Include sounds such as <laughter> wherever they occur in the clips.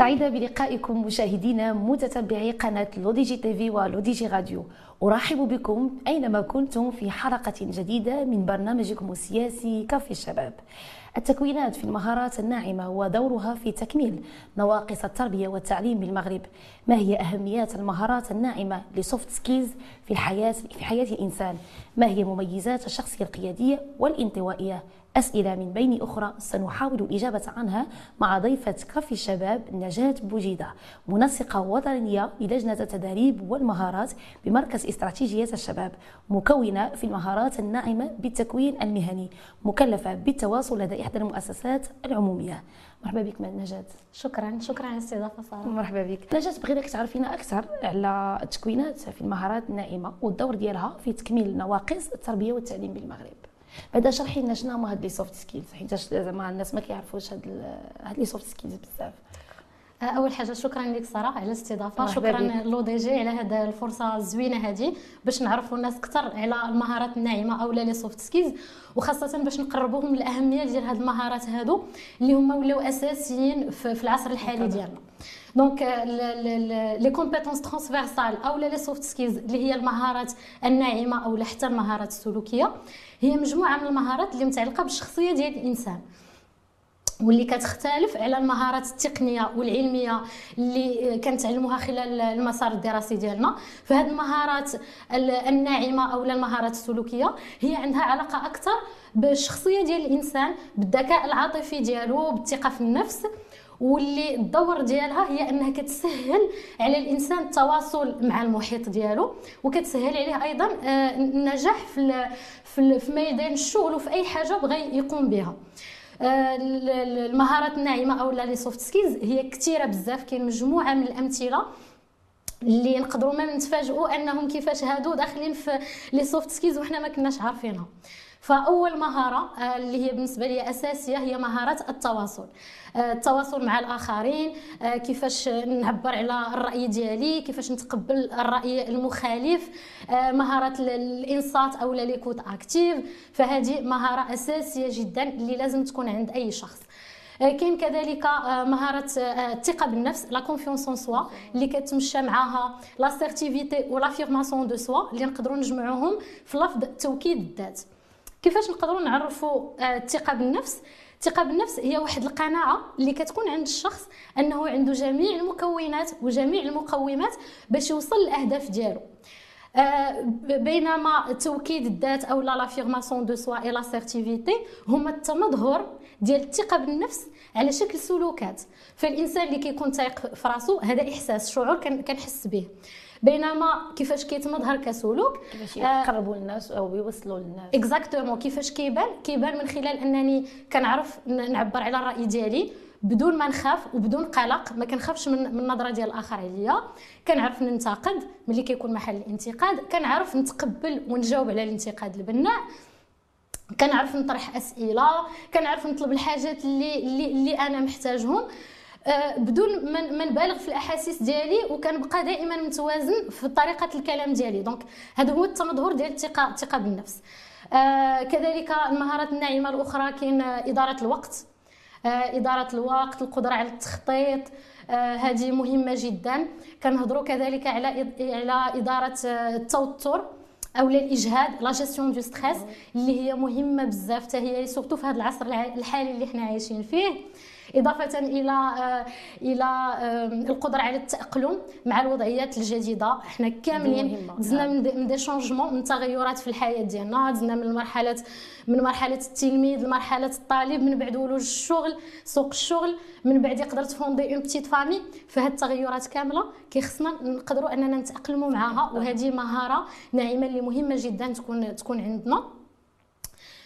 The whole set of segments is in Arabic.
سعيدة بلقائكم مشاهدينا متتبعي قناة L'ODJ TV و L'ODJ Radio. أرحب بكم أينما كنتم في حلقة جديدة من برنامجكم السياسي كافي الشباب. التكوينات في المهارات الناعمة ودورها في تكميل نواقص التربية والتعليم بالمغرب. ما هي أهميات المهارات الناعمة ل soft skills في الحياة في حياة الإنسان؟ ما هي مميزات الشخصية القيادية والانطوائية؟ أسئلة من بين أخرى سنحاول الإجابة عنها مع ضيفة كافي الشباب نجاة بوجيدة منسقة وطنية للجنة التدريب والمهارات بمركز استراتيجية الشباب مكونة في المهارات الناعمة بالتكوين المهني مكلفة بالتواصل لدى إحدى المؤسسات العمومية. مرحبا بك نجاة. شكرا. شكرا على الاستضافة ساره مرحبا بك. نجاة بغيناك تعرفينا أكثر على التكوينات في المهارات الناعمة والدور ديالها في تكميل نواقص التربية والتعليم بالمغرب. بعدا شرحي لنا شنو هما هاد les soft skills حيت زعما الناس ما كيعرفوش هاد هاد les soft skills بزاف. آه، أول حاجة شكرا لك صراحة على الاستضافة شكرا. L'ODJ على هذه الفرصة الزوينة هذه باش نعرفوا الناس أكثر على المهارات الناعمة أو les soft skills وخاصة باش نقربوهم الاهميه ديال هذه المهارات هادو اللي هما ولاو أساسيين في العصر الحالي ديالنا. donc les compétences transversales أو les soft skills اللي هي المهارات الناعمة أو حتى المهارات السلوكية هي مجموعة من المهارات اللي متعلقة بالشخصية ديال الإنسان. واللي كتختلف على المهارات التقنية والعلمية اللي كنتعلموها خلال المسار الدراسي ديالنا. فهاد المهارات ال- الناعمة أو المهارات السلوكية هي عندها علاقة أكثر بالشخصية ديال الإنسان بالذكاء العاطفي ديالو بالثقة في النفس واللي الدور ديالها هي انها كتسهل على الانسان التواصل مع المحيط ديالو وكتسهل عليه أيضا آه، النجاح في في ميدان الشغل وفي اي حاجة بغى يقوم بها. آه، ال- ال- المهارات الناعمة أو les soft skills هي كثيره بزاف كاين مجموعة من الأمثلة اللي نقدروا ما نتفاجئوا أنهم كيفاش هادو داخلين في les soft skills وحنا ما كناش عارفينها. فأول مهارة آه، اللي هي بالنسبة لي أساسية هي مهارة التواصل. آه، التواصل مع الآخرين آه، كيفاش نعبر على الرأي ديالي كيفاش نتقبل الرأي المخالف مهارة ال- الإنصات أو l'écoute active. فهذه مهارة أساسية جدا اللي لازم تكون عند أي شخص. كاين كذلك مهارة الثقة بالنفس la confiance en soi اللي كتمشى معاها l'assertivité و l'affirmation de soi اللي نقدروا نجمعوهم في لفظ توكيد الذات. كيفاش نقدروا نعرفوا آه، الثقة بالنفس؟ الثقة بالنفس هي واحد القناعة اللي كتكون عند الشخص أنه عنده جميع المكونات وجميع المقومات باش يوصل للأهداف ديالو. آه، بينما توكيد الذات أو لا l'affirmation de soi et l'assertivité هما التمظهر ديال الثقة بالنفس على شكل سلوكات. فالإنسان اللي كيكون تايق في راسو هذا إحساس شعور كن- كنحس به. بينما كيفاش كيتمظهر كسلوك كيفاش آه، يقربوا للناس أو يوصلوا للناس exactement كيفاش كيبان؟ كيبان من خلال أنني كنعرف نعبر على الرأي ديالي بدون ما نخاف وبدون قلق ما كنخافش من النظره ديال الآخر عليا. كنعرف ننتقد ملي كيكون محل الانتقاد. كنعرف نتقبل ونجاوب على الانتقاد البناء. كنعرف نطرح أسئلة. كنعرف نطلب الحاجات اللي اللي, اللي أنا محتاجهم. بدون ما نبالغ في الأحاسيس ديالي وكنبقى دائما متوازن في طريقة الكلام ديالي. دونك هذا هو التمظهر ديال الثقه الثقة بالنفس. آه، كذلك المهارات الناعمة الأخرى كاين آه، إدارة الوقت. آه، إدارة الوقت القدرة على التخطيط. آه، هذه مهمة جدا. كنهضروا كذلك على على إدارة آه، التوتر أو الإجهاد la gestion de stress اللي هي مهمة بزاف. حتى هي surtout في هذا العصر الع- الحالي اللي حنا عايشين فيه. إضافة إلى آه، إلى آه، القدرة على التأقلم مع الوضعيات الجديدة. حنا كاملين دزنا نعم. من des changements من تغيرات في الحياة ديالنا. دزنا من مرحلة من مرحلة التلميذ لمرحلة الطالب من بعد ولوج الشغل سوق الشغل من بعد يقدر ت fonder une petite famille فهاد التغيرات كاملة كيخصنا نقدروا أننا نتأقلموا معها وهذه مهارة ناعمة اللي مهمة جدا تكون تكون عندنا.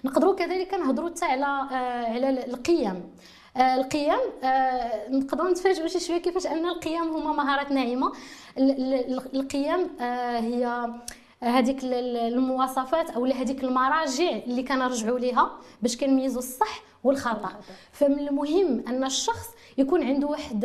نقدروا كذلك نهضروا حتى على آه، على القيم. القيم آه، نقدروا نتفاجئوا شي شوية كيفاش أن القيم هما مهارات ناعمة. ال- ال- القيم آه، هي هذيك ال- ال- المواصفات أو هذيك المراجع اللي كنرجعوا ليها باش كنميزوا الصح والخطأ. فمن المهم أن الشخص يكون عنده واحد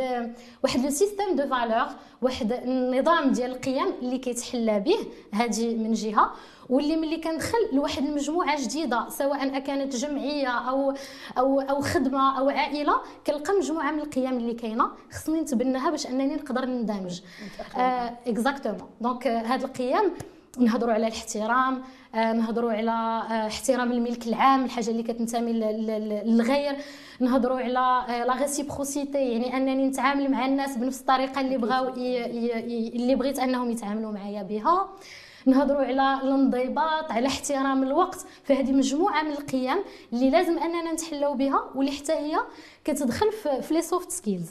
واحد le système de valeurs واحد النظام ديال القيم اللي كيتحلى به هذه من جهة واللي ملي كندخل لواحد المجموعة جديدة سواء كانت جمعية أو أو أو خدمة أو عائلة كنلقى مجموعة من القيم اللي كاينة خصني نتبناها باش أنني نقدر نندمج exactement donc هاد القيم نهضروا على الاحترام آه نهضروا على آه احترام الملك العام الحاجة اللي كتنتمي للغير. نهضروا على la آه، réciprocité يعني أنني نتعامل مع الناس بنفس الطريقة اللي بغاو اللي بغيت أنهم يتعاملوا معايا بها. نهضروا على الانضباط على احترام الوقت. فهذه مجموعة من القيم اللي لازم أننا نتحلوا بها واللي حتى هي كتدخل في les soft skills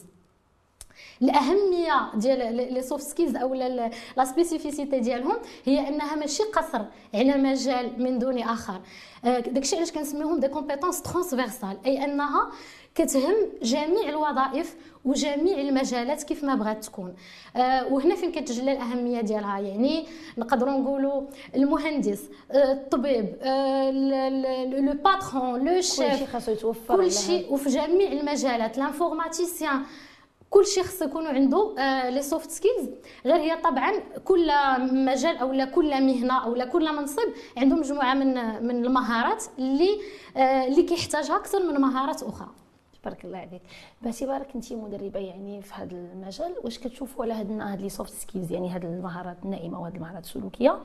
الأهمية ديال les soft skills أو la spécificité ديالهم هي أنها ماشي قصر على مجال من دون آخر. آه، داكشي علاش كنسميوهم des compétences transversales أي أنها كتهم جميع الوظائف وجميع المجالات كيف ما بغات تكون. آه وهنا فين كتجلى الأهمية ديالها؟ يعني نقدروا نقولوا المهندس آه الطبيب le patron le chef كلشي خاصو يتوفر كل شيء وفي جميع المجالات l'informaticien كل شيء خص يكون عنده آه les soft skills غير هي طبعا كل مجال أو كل مهنة أو كل منصب عنده مجموعة من من المهارات اللي آه اللي كيحتاجها أكثر من مهارات أخرى. تبارك الله عليك. باعتبارك انت مدربة يعني في هذا المجال. واش كتشوفوا على هاد هاد les soft skills يعني هاد المهارات الناعمة وهاد المهارات السلوكية.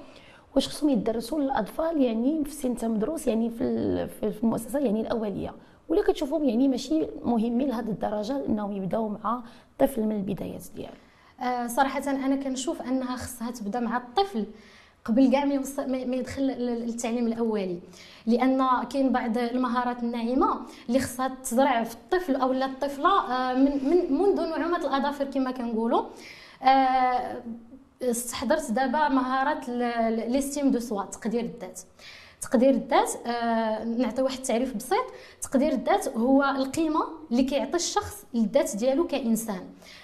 واش خصهم يدرسوا للأطفال يعني في سن مدروس يعني في المؤسسة يعني الأولية؟ ولا كتشوفهم يعني ماشي مهمين لهذه الدرجة إنهم يبداو مع الطفل من البدايات ديالو. آه صراحة أنا كنشوف أنها خصها تبدأ مع الطفل قبل كاع ما يدخل للتعليم الأولي. لأن كاين بعض المهارات الناعمة اللي خصها تزرع في الطفل أو الطفلة آه، من من منذ نعومه الأظافر كما كنقولوا. استحضرت آه، دابا مهارات l'estime de soi تقدير الذات. تقدير الذات آه نعطي واحد التعريف بسيط. تقدير الذات هو القيمة اللي كيعطي الشخص للذات ديالو كإنسان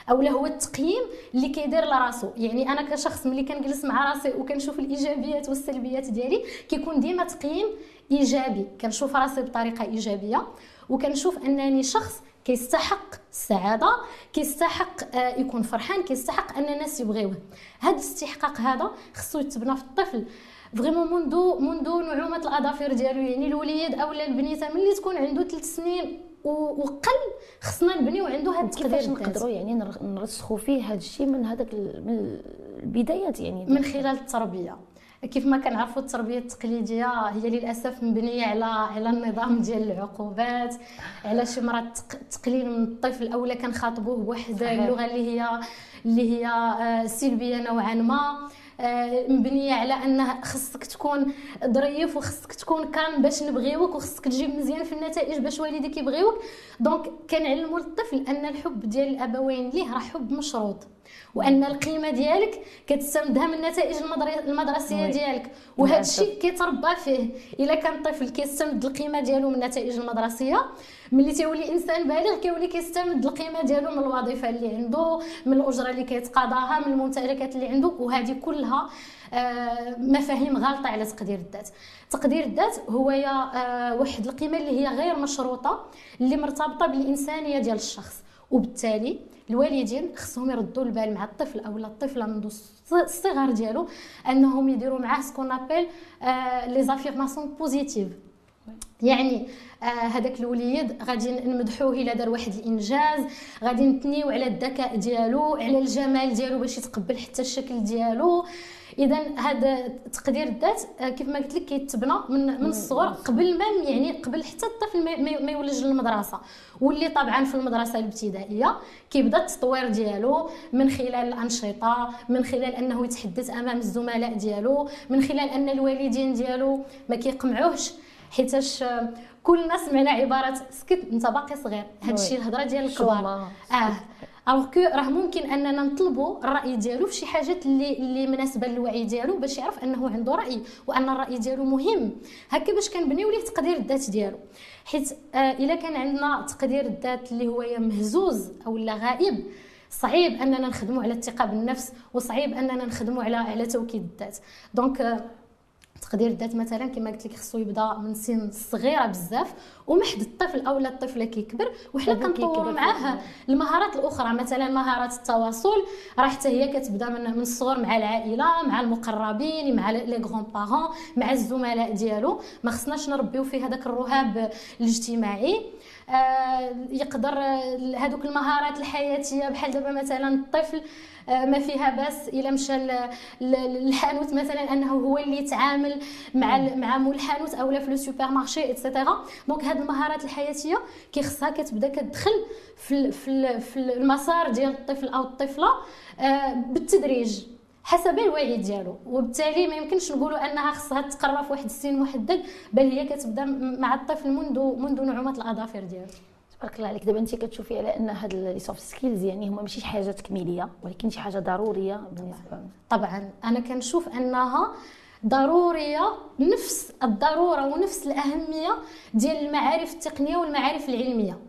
اولا هو التقييم اللي كيدير لراسو. يعني أنا كشخص ملي كنجلس مع راسي وكنشوف الإيجابيات والسلبيات ديالي كيكون ديما تقييم إيجابي. كنشوف راسي بطريقة إيجابية وكنشوف أنني شخص كيستحق السعادة كيستحق آه يكون فرحان كيستحق ان الناس يبغيوه هذا الاستحقاق هذا خصو يتبنى في الطفل. فريمون منذ منذ نعومة الأظافر ديالو يعني الوليد اولا البنيته ملي تكون عنده ثلاث سنين وقل خصنا نبنيو عنده هذا التقدير كيفاش نقدروا يعني نرسخوا فيه هذا الشيء من هذاك من البدايات يعني؟ من خلال التربية. كيف ما كنعرفوا التربية التقليدية هي للأسف مبنية على على النظام ديال العقوبات على شي مرات تقليل من الطفل اولا كنخاطبوه بواحد اللغة اللي هي اللي هي آه، سلبية نوعا ما. مبنية على أنه خصك تكون ظريف وخصك تكون كان باش نبغيوك وخصك تجيب مزيان في النتائج باش والديك يبغيوك. دونك كنعلموا الطفل ان الحب ديال الأبوين ليه راه حب مشروط. وأن القيمة ديالك كتستمدها من النتائج المدرسية ديالك. وهذا الشيء كيتربى فيه. إلا كان الطفل كيستمد القيمة ديالو من النتائج المدرسية ملي تيولي إنسان بالغ كيولي كيستمد القيمة ديالو من الوظيفة اللي عنده من الأجرة اللي كيتقاضاها من الممتلكات اللي عنده وهذه كلها آه، مفاهيم غالطة على تقدير الذات. تقدير الذات هو يا آه، واحد القيمة اللي هي غير مشروطة اللي مرتبطة بالإنسانية ديال الشخص. وبالتالي الوالدين خصهم يردوا البال مع الطفل أو الطفله منذ الصغر ديالو أنهم يديروا معاه ce qu'on appelle les affirmations positives يعني آه هذاك الوليد غادي نمدحوه إلا دار واحد الإنجاز غادي نثنيو على الذكاء ديالو على الجمال ديالو باش يتقبل حتى الشكل ديالو. إذا هذا تقدير الذات آه، كيف ما قلت لك كيتبنى من من الصغر قبل ما يعني قبل حتى الطفل ما يولج للمدرسة. واللي طبعا في المدرسة الابتدائية كيبدأ التطوير ديالو من خلال الأنشطة من خلال أنه يتحدث أمام الزملاء ديالو من خلال أن الوالدين ديالو ما كيقمعوهش حيتاش آه، كلنا سمعنا عبارة سكت أنت باقي صغير. هذا الشيء الهضرة ديال الكبار. آه. الوغ كو راه ممكن أننا نطلبوا الرأي ديالو في شي حاجات اللي اللي مناسبة للوعي ديالو باش يعرف أنه عنده رأي وأن الرأي ديالو مهم. هكا باش كنبنيو ليه تقدير الذات ديالو. حيت آه إلا كان عندنا تقدير الذات اللي هو مهزوز أو لا غائب صعيب أننا نخدموا على الثقة بالنفس وصعيب أننا نخدموا على على توكيد الذات. دونك آه تقدير الذات مثلا كما قلت لك خصو يبدا من سن صغيرة بزاف ومحد الطفل اولا الطفله كيكبر وحنا كنطوروا معاه المهارات الأخرى مثلا مهارات التواصل راه حتى هي كتبدا من من الصغر مع العائلة مع المقربين مع لي غران بارون مع الزملاء ديالو. ما خصناش نربيو فيه هذاك الرهاب الاجتماعي. يقدر هذوك المهارات الحياتية بحال دابا مثلا الطفل آه، ما فيها باس إلا مشى للحانوت مثلا أنه هو اللي يتعامل مع مع مول الحانوت اولا في le supermarché et cetera donc هاد المهارات الحياتية كيخصها كتبدا كتدخل في في المسار ديال الطفل أو الطفلة آه، بالتدريج. حسب الوعي ديالو. وبالتالي ما يمكنش نقولوا أنها خصها تقرا في واحد السن محدد بل هي كتبدأ مع الطفل منذ منذ نعومة الأظافر ديالو. تبارك الله عليك. دابا انت كتشوفي على أن هاد les soft skills يعني هما ماشي شي حاجة تكميليه ولكن شي حاجة ضرورية بالنسبة طبعا. أنا كنشوف أنها ضرورية نفس الضرورة ونفس الأهمية ديال المعارف التقنية والمعارف العلمية.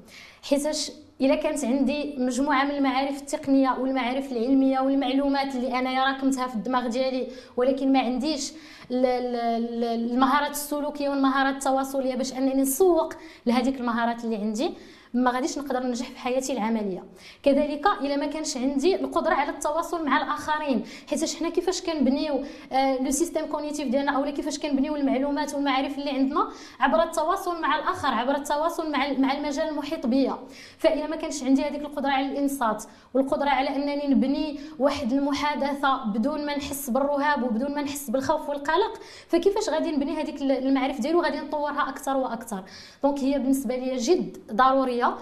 حيتاش إلا كانت عندي مجموعة من المعارف التقنية والمعارف العلمية والمعلومات اللي أنا راكمتها في الدماغ ديالي ولكن ما عنديش المهارات السلوكية والمهارات التواصلية باش أنني نسوق لهذيك المهارات اللي عندي. ما غاديش نقدر ننجح في حياتي العملية. كذلك إلا ما كانش عندي القدرة على التواصل مع الآخرين حيت حنا كيفاش كنبنيو آه le système cognitif ديالنا اولا كيفاش كنبنيو المعلومات والمعارف اللي عندنا عبر التواصل مع الآخر عبر التواصل مع مع المجال المحيط بيا. فاذا ما كانش عندي هذيك القدرة على الإنصات والقدرة على أنني نبني واحد المحادثة بدون ما نحس بالرهاب وبدون ما نحس بالخوف والقلق فكيفاش غادي نبني هذيك المعارف ديالي وغادي نطورها أكثر وأكثر. دونك هي بالنسبة لي جد ضرورية. شوية.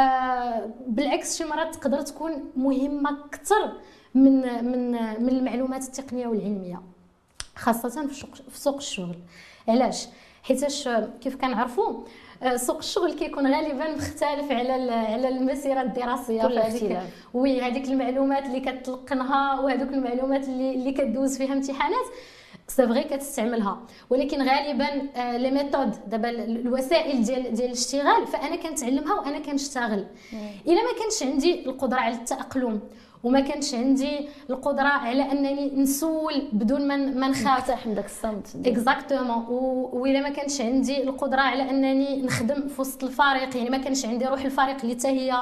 آه بالعكس شي مرات تقدر تكون مهمة أكثر من من من المعلومات التقنية والعلمية خاصة في سوق الشغل. علاش؟ حيتاش كيف كنعرفوا آه، سوق الشغل كيكون غالبا مختلف على على المسيرة الدراسية اختلاف oui هذيك المعلومات اللي كتلقنها وهذوك المعلومات اللي اللي كدوز فيها امتحانات. c'est vrai كتستعملها ولكن غالبا آه، les méthodes دابا الوسائل ديال ديال الاشتغال فأنا كنتعلمها وأنا كنشتغل. إلا ما كانش عندي القدرة على التأقلم وما كانش عندي القدرة على أنني نسول بدون ما ما نخاف. نقتحم داك الصمت. exactement وإلا ما كانش عندي القدرة على أنني نخدم في وسط الفريق. يعني ما كانش عندي روح الفريق اللي حتى هي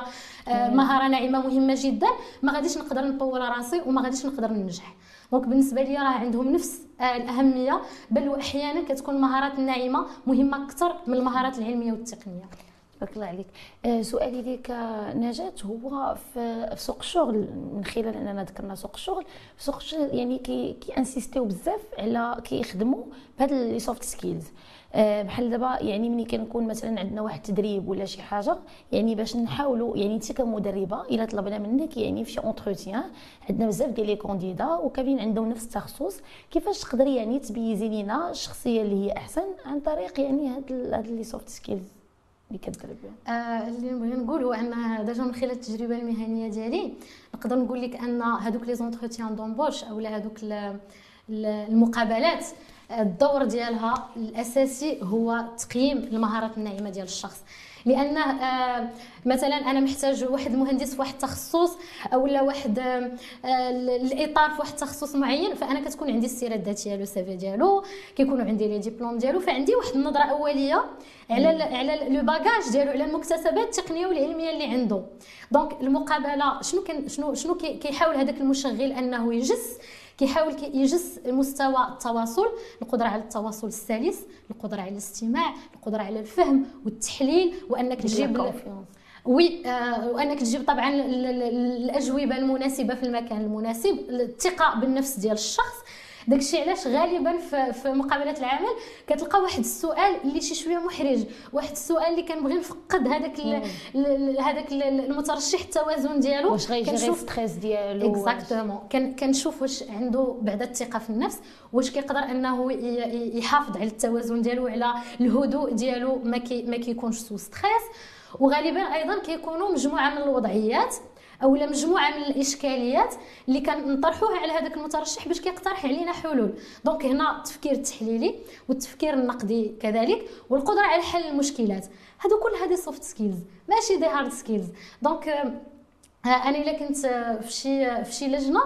آه، مهارة ناعمة مهمة جدا. ما غاديش نقدر نطور راسي وما غاديش نقدر ننجح. donc بالنسبة لي راه عندهم نفس آه، الأهمية بل وأحيانا كتكون المهارات الناعمه مهمة أكثر من المهارات العلمية والتقنية. بارك الله عليك. آه، سؤالي ليك نجاة هو في سوق الشغل من خلال أننا ذكرنا سوق الشغل سوق الشغل يعني كي كي insistيو بزاف على كيخدموا بهاد les soft skills آه، بحال دابا يعني ملي كنكون مثلا عندنا واحد التدريب ولا شي حاجة يعني باش نحاولوا يعني انت كمدربة إلا طلبنا منك يعني في شي entretien عندنا بزاف ديال les candidats وكاين عندهم نفس التخصص كيفاش تقدري يعني تبيزي لينا الشخصية اللي هي أحسن عن طريق يعني هاد هاد les soft skills اللي كتدرب آه اللي نبغي نقول هو أن déjà من خلال التجربة المهنية ديالي نقدر نقول لك أن هذوك les entretiens d'embauche اولا هذوك المقابلات الدور ديالها الأساسي هو تقييم المهارات الناعمة ديال الشخص. لأن آه، مثلا أنا محتاج واحد مهندس في واحد التخصص اولا واحد آه، الإطار في واحد التخصص معين فأنا كتكون عندي السيرة الذاتية le CV ديالو كيكونوا عندي les diplômes ديالو فعندي واحد النظرة أولية على على le bagage ديالو على المكتسبات التقنية والعلمية اللي عنده. donc المقابلة شنو كان شنو شنو كيحاول هذاك المشغل أنه يجس كيحاول يجس مستوى التواصل القدرة على التواصل السلس القدرة على الاستماع القدرة على الفهم والتحليل وأنك تجيب oui آه وأنك تجيب طبعا الأجوبة المناسبة في المكان المناسب الثقة بالنفس ديال الشخص داكشي علاش غالبا في, مقابلات العمل كتلقى واحد السؤال اللي شي شوية محرج واحد السؤال اللي كنبغي نفقد هذاك هذاك المترشح التوازن ديالو. واش غيgérer stress ديالو exactement كنشوف واش عنده بعد الثقة في النفس واش كيقدر أنه يحافظ على التوازن ديالو على الهدوء ديالو ما كي ما كيكونش sous stress وغالبا أيضا كيكونوا مجموعة من الوضعيات أولا مجموعة من الإشكاليات اللي كنطرحوها على هذاك المترشح باش كيقترح علينا حلول. donc هنا التفكير التحليلي والتفكير النقدي كذلك والقدرة على حل المشكلات. هادو كل هذه soft skills ماشي des hard skills donc أنا إلا كنت في شي في شي لجنة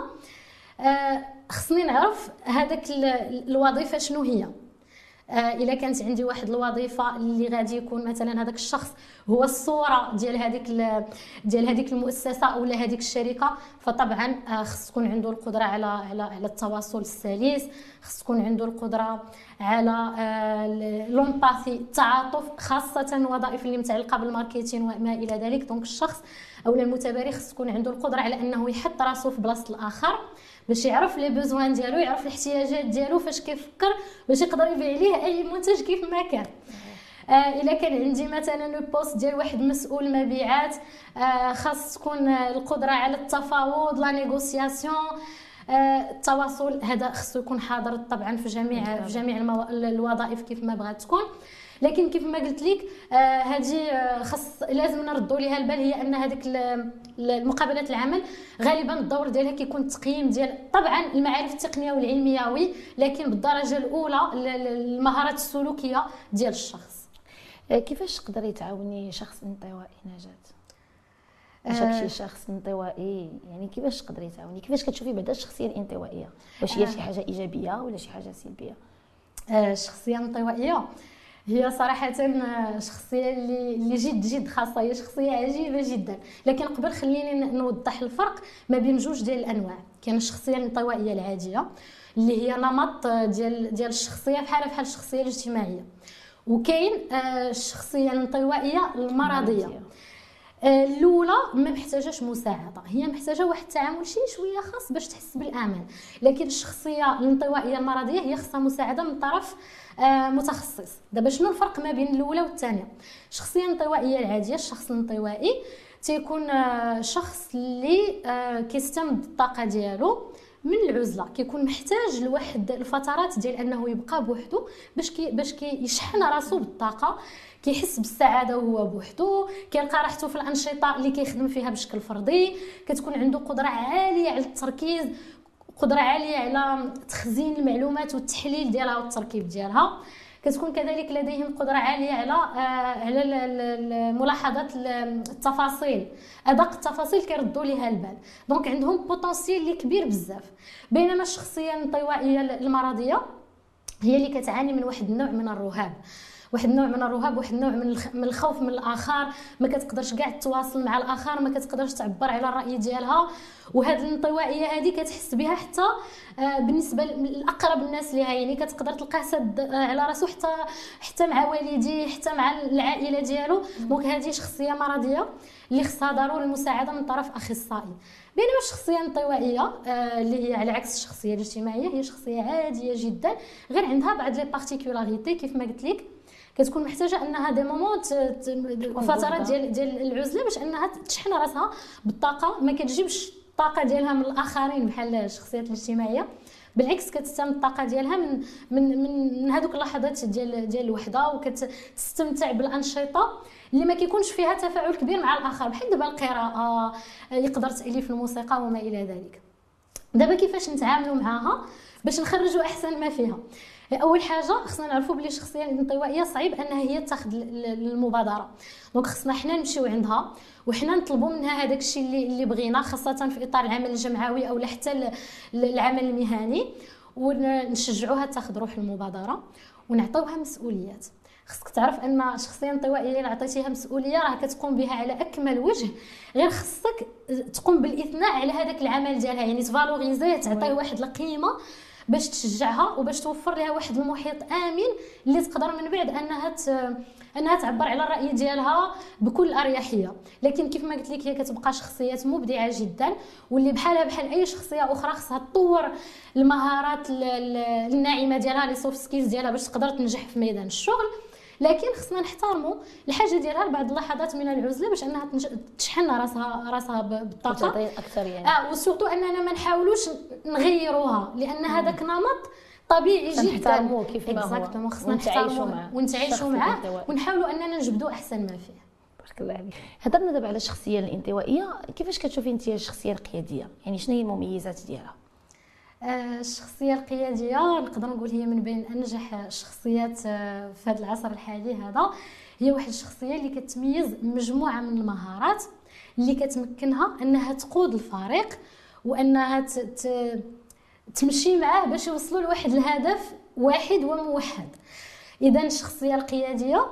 آه، خصني نعرف هذاك الوظيفة شنو هي. آه، إلا كانت عندي واحد الوظيفة اللي غادي يكون مثلا هذاك الشخص هو الصورة ديال هذيك ديال هذيك المؤسسة ولا هذيك الشركة. فطبعا آه، خص تكون عنده القدرة على على على التواصل السلس خص تكون عنده القدرة على آه، l'empathie التعاطف خاصة الوظائف اللي متعلقة بال marketing وما إلى ذلك. donc الشخص أو المتبرع خص تكون عنده القدرة على أنه يحط راسه في بلاصة الآخر. باش يعرف les besoins ديالو يعرف الاحتياجات ديالو فاش كيفكر باش يقدر يبيع ليه أي منتج كيف ما كان. آه إلا كان عندي مثلا poste ديال واحد مسؤول مبيعات آه خاص تكون القدرة على التفاوض la négociation. آه التواصل هذا خصو يكون حاضر طبعا في جميع في جميع الوظائف كيف ما بغات تكون. لكن كيف ما قلت لك هذه آه, آه، خص لازم نردوا ليها البال هي أن هذيك المقابلات العمل غالبا الدور ديالها كيكون التقييم ديال طبعا المعارف التقنية والعلمية oui لكن بالدرجة الأولى المهارات السلوكية ديال الشخص. آه، كيفاش تقدري تعاوني شخص انطوائي نجاة؟ واش شي شخص انطوائي يعني كيفاش تقدري تعاوني كيفاش كتشوفي بعدا الشخصية الانطوائية؟ واش هي شي حاجة إيجابية ولا شي حاجة سلبية؟ الشخصيه الانطوائيه هي صراحة شخصية اللي اللي جد جد خاصة. هي شخصية عجيبة جدا. لكن قبل خليني نوضح الفرق ما بين جوج ديال الأنواع. كاين الشخصية الانطوائية العادية اللي هي نمط ديال ديال الشخصية بحال بحال الشخصية الاجتماعية. وكاين آه، الشخصية الانطوائية المرضية. آه، الأولى ما محتاجاش مساعدة. هي محتاجة واحد التعامل شي شوية خاص باش تحس بالأمان. لكن الشخصية الانطوائيه المرضية هي خاصها مساعدة من طرف آه، متخصص. دابا شنو الفرق ما بين الأولى والثانية؟ الشخصيه الانطوائيه العادية الشخص الانطوائي تيكون آه، شخص اللي كيستمد الطاقة ديالو من العزلة. كيكون محتاج لواحد الفترات ديال أنه يبقى بوحدو باش كي باش كيشحن راسو بالطاقة كيحس بالسعادة وهو بوحدو كيلقى راحته في الأنشطة اللي كيخدم فيها بشكل فردي كتكون عنده قدرة عالية على التركيز قدره عالية على تخزين المعلومات والتحليل ديالها والتركيب ديالها. كتكون كذلك لديهم قدرة عالية على آه، على ملاحظة التفاصيل. أدق التفاصيل كيردوا ليها البال. donc عندهم potentiel اللي كبير بزاف. بينما الشخصيه الانطوائيه المرضية هي اللي كتعاني من واحد النوع من الرهاب. واحد النوع من الرهاب واحد النوع من الخوف من الآخر. ما كتقدرش كاع تواصل مع الآخر ما كتقدرش تعبر على الرأي ديالها. وهاد الانطوائيه هذه كتحس بها حتى آه، بالنسبة لاقرب الناس ليها. يعني كتقدر تلقاه سد آه، على راسو حتى حتى مع والديه حتى مع العائلة ديالو. donc هذه شخصية مرضية اللي خصها ضروري المساعدة من طرف أخصائي. بينما الشخصية الانطوائية آه، اللي هي على عكس الشخصية الاجتماعية هي شخصية عادية جدا. غير عندها بعض les particularités كيف ما قلت لك. كتكون محتاجة أنها des moments فترات ديال ديال العزلة باش أنها تشحن راسها بالطاقة. ما كتجيبش الطاقة ديالها من الآخرين بحال الشخصيات الاجتماعية. بالعكس كتستمد الطاقة ديالها من من من هذوك اللحظات ديال ديال الوحدة وكتستمتع بالأنشطة اللي ما كيكونش فيها تفاعل كبير مع الآخر بحال دابا القراءة يقدر تأليف الموسيقى وما إلى ذلك. دابا كيفاش نتعاملوا معاها باش نخرجوا أحسن ما فيها؟ أول حاجة خصنا نعرفوا بلي الشخصيه الانطوائية صعيب أنها هي تاخذ المبادرة. دونك خصنا حنا نمشيو عندها وحنا نطلبوا منها هذاك الشيء اللي اللي بغينا خاصة في إطار العمل الجمعوي أو حتى العمل المهني ونشجعوها تاخذ روح المبادرة ونعطيوها مسؤوليات. خصك تعرف أن الشخصيه الانطوائيه اللي عطيتيها مسؤولية راه كتقوم بها على أكمل وجه. غير خصك تقوم بالإثناء على هذاك العمل ديالها يعني تفالوريزي تعطيه واحد القيمة باش تشجعها وباش توفر لها واحد المحيط آمن اللي تقدر من بعد أنها أنها تعبر على الرأي ديالها بكل أريحية. لكن كيف ما قلت لك هي كتبقى شخصيات مبدعة جدا واللي بحالها بحال أي شخصية أخرى خصها تطور المهارات الناعمة ديالها les soft skills ديالها باش تقدر تنجح في ميدان الشغل. لكن خصنا نحترموا الحاجة ديالها لبعض اللحظات من العزلة باش أنها تشحن راسها راسها بالطاقة. أكثر يعني. آه و surtout أننا ما نحاولوش نغيروها لأن هذاك نمط طبيعي جدا. نحترموه كيف ما هو. خصنا نحترموه ونتعايشوا معاه ونحاولوا أننا نجبدوا أحسن ما فيه بارك الله عليك هضرنا دابا على الشخصية الانطوائية. كيفاش كتشوفي انت الشخصية القيادية؟ يعني شنو هي المميزات ديالها؟ الشخصية القيادية نقدر نقول هي من بين أنجح الشخصيات آه، في هذا العصر الحالي هذا. هي واحد الشخصية اللي كتميز مجموعة من المهارات اللي كتمكنها أنها تقود الفريق وأنها تمشي معاه باش يوصلوا لواحد الهدف واحد وموحد. إذا الشخصية القيادية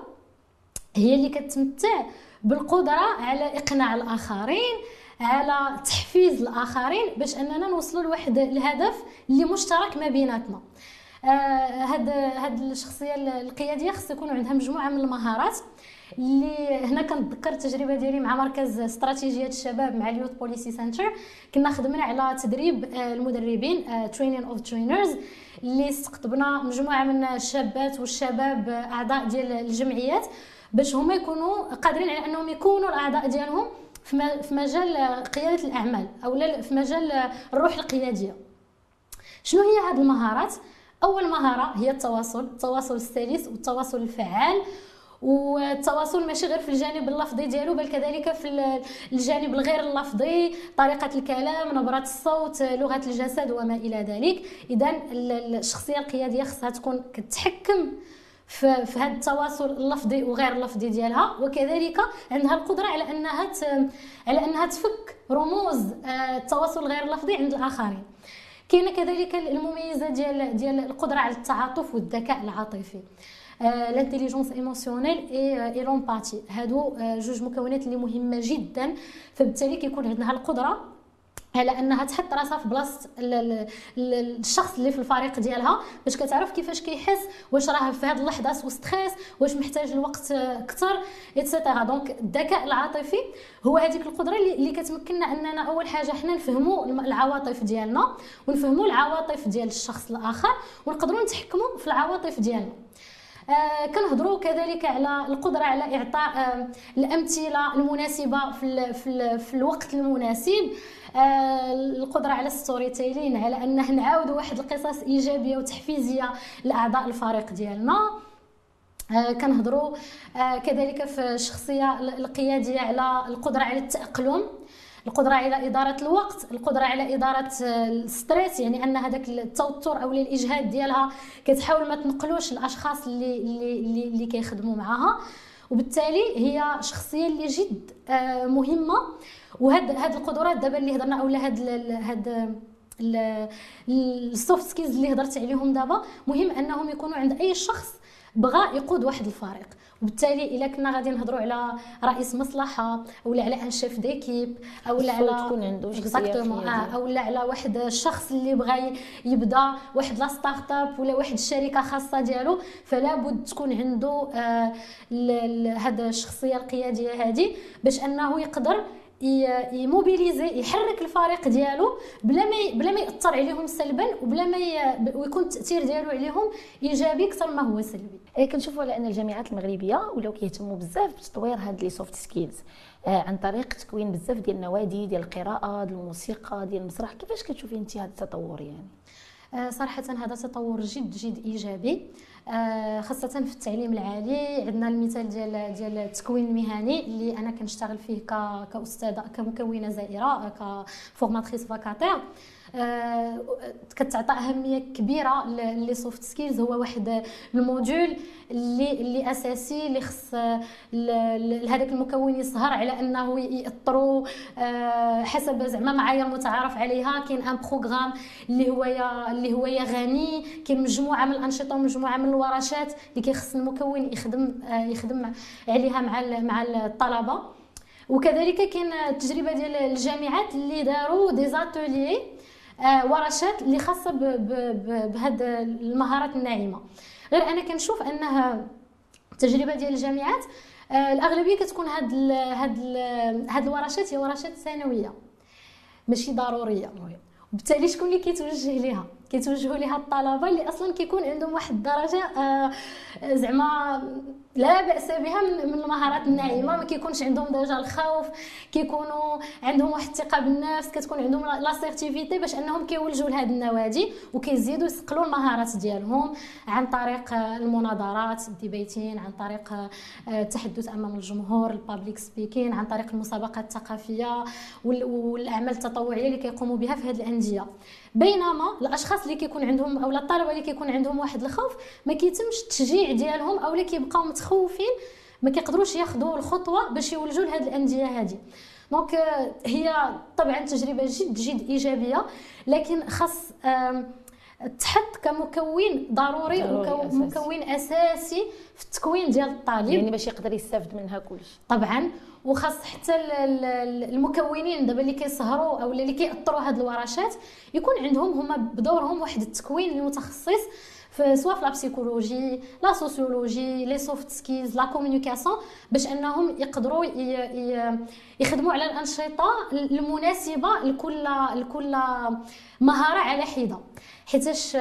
هي اللي كتمتع بالقدرة على إقناع الآخرين على تحفيز الآخرين باش أننا نوصلوا لواحد الهدف اللي مشترك ما بيناتنا. هاد هاد الشخصية القيادية خص يكون عندها مجموعة من المهارات اللي هنا كنتذكر التجربة ديالي مع مركز استراتيجية الشباب مع ال Youth Policy Center. كنا خدمنا على تدريب آه، المدربين training of trainers اللي استقطبنا مجموعة من الشابات والشباب آه، أعضاء ديال الجمعيات باش هما يكونوا قادرين على أنهم يكونوا الأعضاء ديالهم. في مجال قياده الأعمال أو في مجال الروح القيادية. شنو هي هذه المهارات؟ أول مهارة هي التواصل التواصل السلس والتواصل الفعال والتواصل ماشي غير في الجانب اللفظي ديالو بل كذلك في الجانب الغير اللفظي طريقة الكلام نبرة الصوت لغة الجسد وما إلى ذلك. اذا الشخصية القيادية خصها تكون كتحكم في, هذا التواصل اللفظي وغير اللفظي ديالها. وكذلك عندها القدرة على أنها على أنها تفك رموز آه، التواصل غير اللفظي عند الآخرين. كاينة كذلك المميزة ديال ديال القدرة على التعاطف والذكاء العاطفي. l'intelligence émotionnelle et l'empathie هادو آه، جوج مكونات اللي مهمة جدا. فبالتالي كيكون عندها القدرة على أنها تحط راسها في بلاصة الشخص اللي في الفريق ديالها باش كتعرف كيفاش كيحس واش راه في هذه اللحظة sous stress واش محتاج الوقت أكثر et cetera donc الذكاء العاطفي هو هذيك القدرة اللي كتمكننا أننا أول حاجة حنا نفهموا العواطف ديالنا ونفهموا العواطف ديال الشخص الآخر ونقدروا نتحكموا في العواطف ديالنا. آه كنهضروا كذلك على القدرة على إعطاء آه الأمثلة المناسبة في, ال في, ال في الوقت المناسب. القدرة على ال storytelling على انه نعاودوا واحد القصص إيجابية وتحفيزية لأعضاء الفريق ديالنا. آه كنهضروا آه كذلك في الشخصية القيادية على القدرة على التأقلم القدرة على إدارة الوقت القدرة على إدارة ال stress يعني أن هذاك التوتر أو الإجهاد ديالها كتحاول ما تنقلوش الأشخاص اللي اللي اللي كيخدموا معاها. وبالتالي هي شخصية اللي جد آه، مهمة. وهاد هاد القدرات دابا اللي هضرنا اولا هاد هاد ال soft skills اللي هضرت عليهم دابا مهم أنهم يكونوا عند أي شخص بغى يقود واحد الفريق. وبالتالي إلا كنا غادي نهضروا على رئيس مصلحة ولا على un chef d'équipe أو على تكون عنده شخصيه أو لا على واحد الشخص اللي بغى يبدأ واحد la start-up ولا واحد الشركة خاصة ديالو. فلا بد تكون عنده آه هذا الشخصية القيادية هذه باش أنه يقدر يmobiliser يحرك الفريق ديالو بلا ما بلا ما يأثر عليهم سلبا وبلا ما ويكون التاثير ديالو عليهم إيجابي أكثر ما هو سلبي. إيه كنشوفوا على أن الجامعات المغربية ولاو كيهتموا بزاف بتطوير هاد les soft skills آه عن طريق تكوين بزاف ديال النوادي ديال القراءة ديال الموسيقى ديال المسرح. كيفاش كتشوفي انت هذا التطور يعني؟ صراحة هذا تطور جد جد إيجابي. آه، خاصة في التعليم العالي. عندنا المثال ديال ديال التكوين المهني اللي أنا كنشتغل فيه كأستاذة كمكونة زائرة ك formatrice vacataire. آه، كتعطى أهمية كبيرة les soft skills هو واحد ال module اللي اللي أساسي اللي خص هذاك المكون يسهر على أنه ياثروا آه، حسب زعما معايير متعارف عليها. كاين un programme اللي هو اللي هو غني. كاين مجموعة من الأنشطة ومجموعة من الورشات اللي كيخص المكون يخدم آه، يخدم عليها مع مع الطلبة. وكذلك كاين التجربة ديال الجامعات اللي داروا دي زاتوليي آه، ورشات اللي خاصة بهاد المهارات الناعمة. غير أنا كنشوف أنها التجربه ديال الجامعات آه، الأغلبية كتكون هاد ال هاد ال هاد الورشات هي ورشات ثانوية ماشي ضرورية. وبالتالي شكون اللي كيتوجه ليها؟ كيتوجهوا ليها الطلبة اللي أصلا كيكون عندهم واحد الدرجة آه زعما لا بأس بها من, المهارات الناعمة ما كيكونش عندهم ديجا الخوف كيكونوا عندهم واحد الثقة بالنفس كتكون عندهم l'assertivité باش أنهم كيولجوا لهاد النوادي وكيزيدوا يصقلوا المهارات ديالهم عن طريق المناظرات ال debating عن طريق التحدث أمام الجمهور ال public speaking عن طريق المسابقات الثقافية والأعمال التطوعية اللي كيقوموا بها في هذه الأندية. بينما الأشخاص اللي كيكون عندهم اولا الطلبه اللي كيكون عندهم واحد الخوف ما كيتمش التشجيع ديالهم اولا كيبقاو متخوفين ما كيقدروش ياخذوا الخطوة باش يولجوا لهاد الأندية هذه دونك هي طبعا تجربة جد جد إيجابية لكن خاص تحط كمكون ضروري, ضروري ومكون أساسي. في التكوين ديال الطالب. يعني باش يقدر يستافد منها كلشي طبعا. وخاص حتى المكونين دابا اللي كيسهروا أو اللي كيأطروا هاد الورشات يكون عندهم هما بدورهم واحد التكوين المتخصص سواء في la psychologie la sociologie les soft skills la communication باش أنهم يقدروا يخدموا على الأنشطة المناسبة لكل لكل مهارة على حدة. حيتاش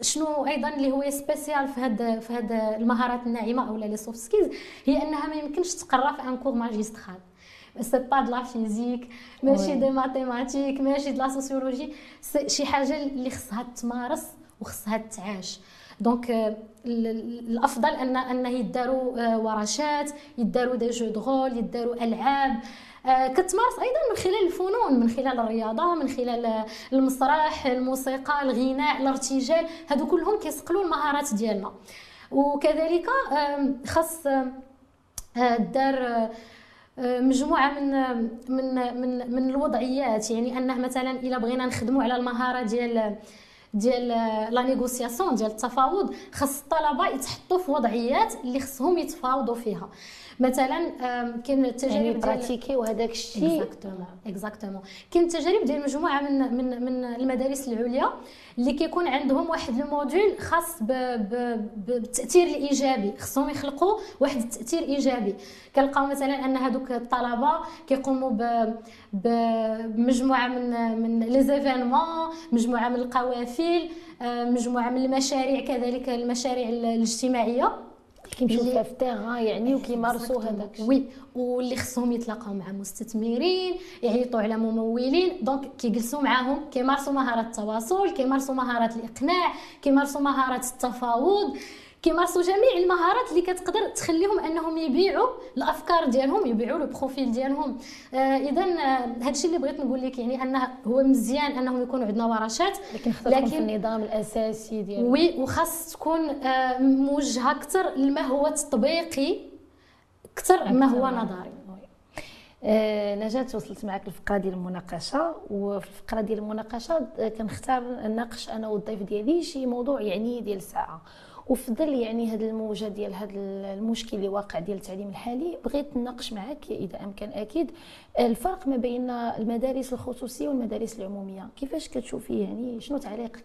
شنو أيضا اللي هو spécial في هاد في هاد المهارات الناعمة اولا les soft skills هي أنها ما يمكنش تقرا في un cours magistral c'est pas de la physique ماشي des mathématiques ماشي de la sociologie شي حاجة اللي خصها تمارس وخصها تعاش. donc الافضل ان انه يداروا ورشات يداروا des jeux de rôle يداروا ألعاب. كتمارس أيضا من خلال الفنون من خلال الرياضة من خلال المسرح الموسيقى الغناء الارتجال. هادو كلهم كيصقلوا المهارات ديالنا. وكذلك خاص دار مجموعة من من من من الوضعيات. يعني أنه مثلا إلا بغينا نخدموا على المهارة ديال ديال la négociation ديال التفاوض خاص الطلبة يتحطوا في وضعيات اللي خصهم يتفاوضوا فيها. مثلا كاين التجارب يعني pratiquer وهذاك الشيء. exactement exactement. كاين التجارب ديال مجموعة من من من المدارس العليا اللي كيكون عندهم واحد ال module خاص بالتأثير الإيجابي. خصهم يخلقوا واحد التأثير إيجابي. كنلقاو مثلا أن هذوك الطلبة كيقوموا بمجموعه من من les événements مجموعة من القوافل مجموعة من المشاريع كذلك المشاريع الاجتماعية. كيمشيو في التيغا يعني وكيمارسوا هذاك. oui واللي خصهم يتلاقاو مع مستثمرين يعيطوا على ممولين. donc كيجلسوا معاهم كيمارسوا مهارات التواصل كيمارسوا مهارات الإقناع كيمارسوا مهارات التفاوض. كيمارسوا جميع المهارات اللي كتقدر تخليهم انهم يبيعوا الافكار ديالهم يبيعوا le profil ديالهم. آه إذا آه الشيء اللي بغيت نقول لك يعني أنه هو مزيان أنهم يكونوا عندنا ورشات لكن لكن في النظام الأساسي ديال oui وخاص تكون آه موجهة أكثر لما هو تطبيقي أكثر ما هو نظري. آه نجاة وصلت معك الفقرة ديال المناقشة وفي الفقرة ديال المناقشة آه، كنختار نناقش أنا والضيف ديالي شي موضوع يعني ديال الساعة وفي ظل يعني هذا الموجة ديال هذا المشكل اللي واقع ديال التعليم الحالي. بغيت نناقش معك إذا أمكن أكيد الفرق ما بين المدارس الخصوصية والمدارس العمومية. كيفاش كتشوفي يعني شنو تعليقك؟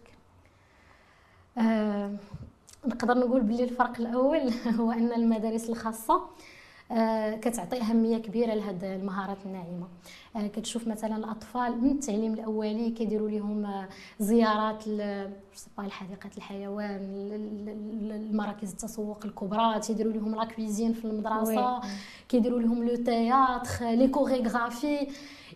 آه نقدر نقول باللي الفرق الأول <laughs> هو أن المدارس الخاصة كتعطي أهمية كبيرة لهاد المهارات الناعمة. آه، كتشوف مثلا الأطفال من التعليم الأولي كيديروا لهم آه، زيارات لحديقه الحيوان المراكز التسوق الكبرى تيديروا لهم لا كويزين في المدرسة كيديروا لهم لو تياتر لي كوريغرافي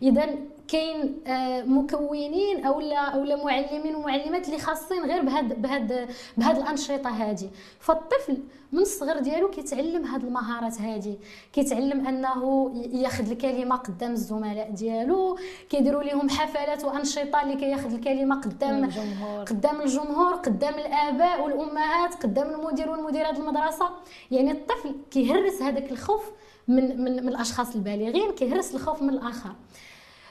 اذا كاين مكونين اولا اولا معلمين ومعلمات اللي خاصين غير بهاد بهاد بهاد الأنشطة هذه فالطفل من الصغر ديالو كيتعلم هاد المهارات هذه كيتعلم أنه ياخذ الكلمة قدام الزملاء ديالو كيديروا لهم حفلات وأنشطة اللي كياخذ الكلمة قدام الجمهور. قدام الجمهور قدام الآباء والأمهات قدام المدير والمديرات المدرسة. يعني الطفل كيهرس هذاك الخوف من من, من الأشخاص البالغين كيهرس الخوف من الآخر.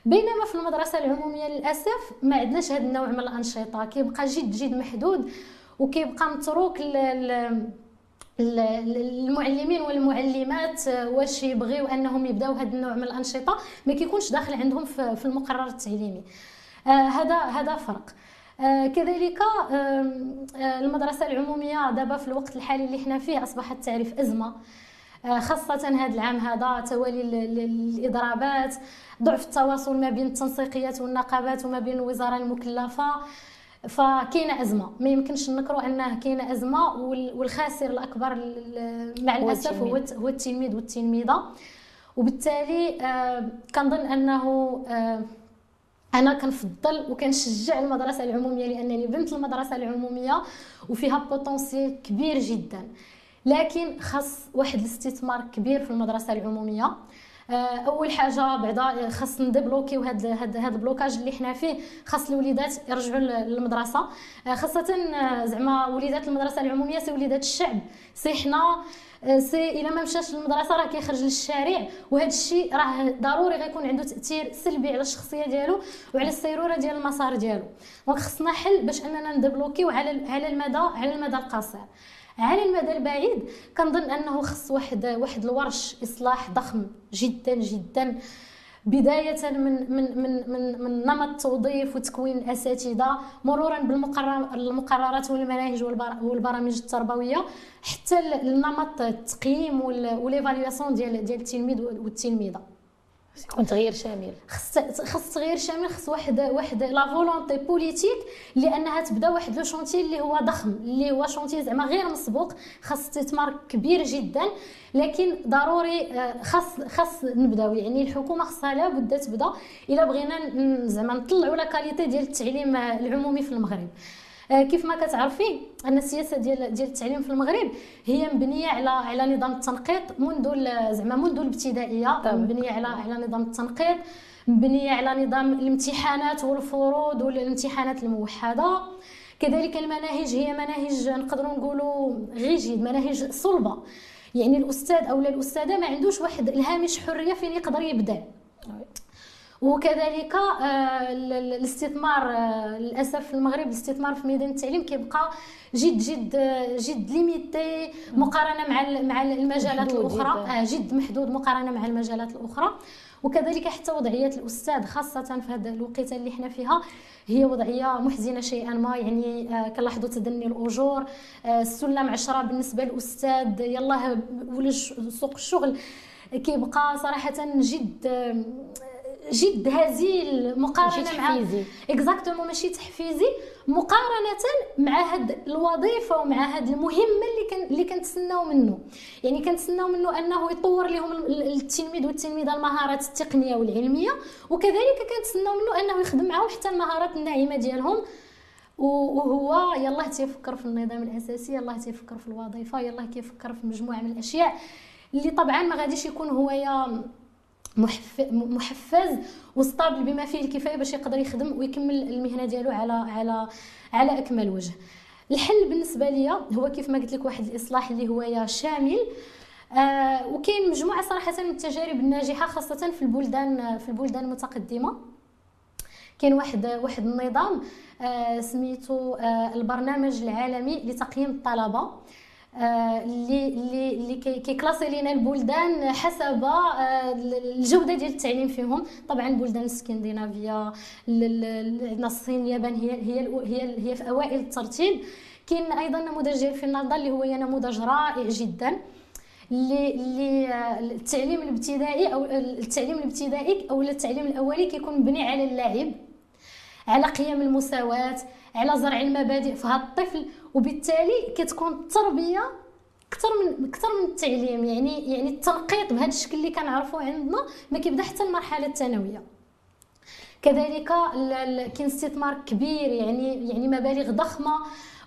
بينما في المدرسة العمومية للأسف ما عندناش هذا النوع من الأنشطة. كيبقى جد جد محدود وكيبقى متروك المعلمين والمعلمات واش يبغيو أنهم يبداو هذا النوع من الأنشطة ما كيكونش داخل عندهم في المقرر التعليمي. آه هذا هذا فرق. آه كذلك آه المدرسة العمومية دابا في الوقت الحالي اللي حنا فيه أصبحت تعرف أزمة. خاصة هذا العام هذا توالي الإضرابات ضعف التواصل ما بين التنسيقيات والنقابات وما بين الوزارة المكلفة. فكاينة أزمة ما يمكنش نكروا انه كاينة أزمة والخاسر الأكبر مع الأسف هو هو التلميذ والتلميذه وبالتالي آه، كنظن أنه آه، أنا كنفضل وكنشجع المدرسة العمومية لأنني بنت المدرسة العمومية وفيها potentiel كبير جدا. لكن خاص واحد الاستثمار كبير في المدرسة العمومية. آه، أول حاجة بعدا خاص ندبلوكيو هاد هاد هاد ال blocage اللي حنا فيه. خاص الوليدات يرجعوا للمدرسة. آه، خاصة آه، زعما وليدات المدرسة العمومية c'est وليدات الشعب. سي حنا سي إلا ما مشاش للمدرسة راه كيخرج للشارع. وهذا الشيء راه ضروري غيكون عنده تأثير سلبي على الشخصية ديالو وعلى السيرورة ديال المسار ديالو. donc خصنا حل باش أننا ندبلوكيو على على المدى على المدى القصير. على المدى البعيد. كنظن أنه خص واحد واحد الورش إصلاح ضخم جدا جدا. بداية من من من من, من نمط التوظيف وتكوين الأساتذة مرورا بالمقررات والمناهج والبرامج التربوية حتى النمط التقييم و l'évaluation ديال ديال التلميذ والتلميذة. يكون تغيير شامل. خص خص تغيير شامل خص واحد واحد la volonté politique لأنها تبدا واحد le chantier اللي هو ضخم اللي هو chantier زعما غير مسبوق خاص استثمار كبير جدا. لكن ضروري آه، خاص خاص نبداو يعني الحكومة خصها لابد تبدأ. إلا بغينا زعما نطلعوا لا كاليتي ديال التعليم العمومي في المغرب. كيف ما كتعرفي أن السياسة ديال ديال التعليم في المغرب هي مبنية على على نظام التنقيط منذ زعما منذ الابتدائية. مبنية على على نظام التنقيط مبنية على نظام الامتحانات والفروض والامتحانات الموحدة. كذلك المناهج هي مناهج نقدروا نقولوا غيجيد مناهج صلبة. يعني الأستاذ أو الأستاذة ما عندوش واحد الهامش حرية فين يقدر يبدأ. وكذلك آه، الاستثمار آه، للأسف في المغرب الاستثمار في ميدان التعليم كيبقى جد جد جد ليميتي مقارنة مع مع المجالات الأخرى. آه، جد محدود مقارنة مع المجالات الأخرى. وكذلك حتى وضعية الأستاذ خاصة في هذا الوقيته اللي حنا فيها هي وضعية محزنة شيئا ما. يعني كنلاحظوا تدني الأجور. السلم عشرة بالنسبة للأستاذ يلاه ولا سوق الشغل كيبقى صراحة جد جد هزيل مقارنة مع اكزاكتومون ماشي تحفيزي. مقارنة مع هاد الوظيفة ومع هاد المهمة اللي كان اللي كنتسناو منه. يعني كنتسناو منه أنه يطور لهم التلميذ والتلميذة المهارات التقنية والعلمية. وكذلك كنتسناو منه أنه يخدم معاهم حتى المهارات الناعمة ديالهم. وهو يلاه تيفكر في النظام الأساسي يلاه تيفكر في الوظيفة يلاه كيفكر في مجموعة من الأشياء اللي طبعا ما غاديش يكون هو يا محفز وستابل بما فيه الكفاية باش يقدر يخدم ويكمل المهنة ديالو على على على أكمل وجه. الحل بالنسبة لي هو كيف ما قلت لك واحد الإصلاح اللي هو يا شامل. آه وكاين مجموعة صراحة من التجارب الناجحة خاصة في البلدان في البلدان المتقدمة. كاين واحد واحد النظام آه سميتو آه البرنامج العالمي لتقييم الطلبة. اللي اللي اللي كيكلاسي لينا البلدان حسب آه، الجودة ديال التعليم فيهم. طبعا البلدان الإسكندنافية عندنا الصين اليابان هي هي هي هي في أوائل الترتيب. كاين أيضا نموذج ديال فنلندا اللي هو نموذج رائع جدا. اللي اللي آه، التعليم الابتدائي أو التعليم الابتدائي أو التعليم الأولي كيكون مبني على اللعب على قيم المساواة على زرع المبادئ. في هذا الطفل وبالتالي كتكون التربية أكثر من أكثر من التعليم يعني يعني التنقيط بهذا الشكل اللي كنعرفوه عندنا ما كيبدا حتى المرحلة الثانوية. كذلك كاين استثمار كبير يعني يعني مبالغ ضخمة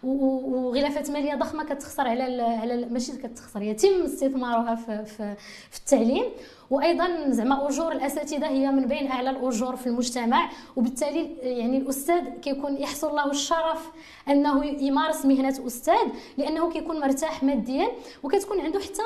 وغلافات مالية ضخمة كتخسر على على ماشي كتخسر يتم استثمارها في, في, في التعليم. وأيضا زعما أجور الأساتذة هي من بين أعلى الأجور في المجتمع وبالتالي يعني الأستاذ كيكون يحصل له الشرف أنه يمارس مهنة أستاذ لأنه كيكون مرتاح ماديا وكتكون عنده حتى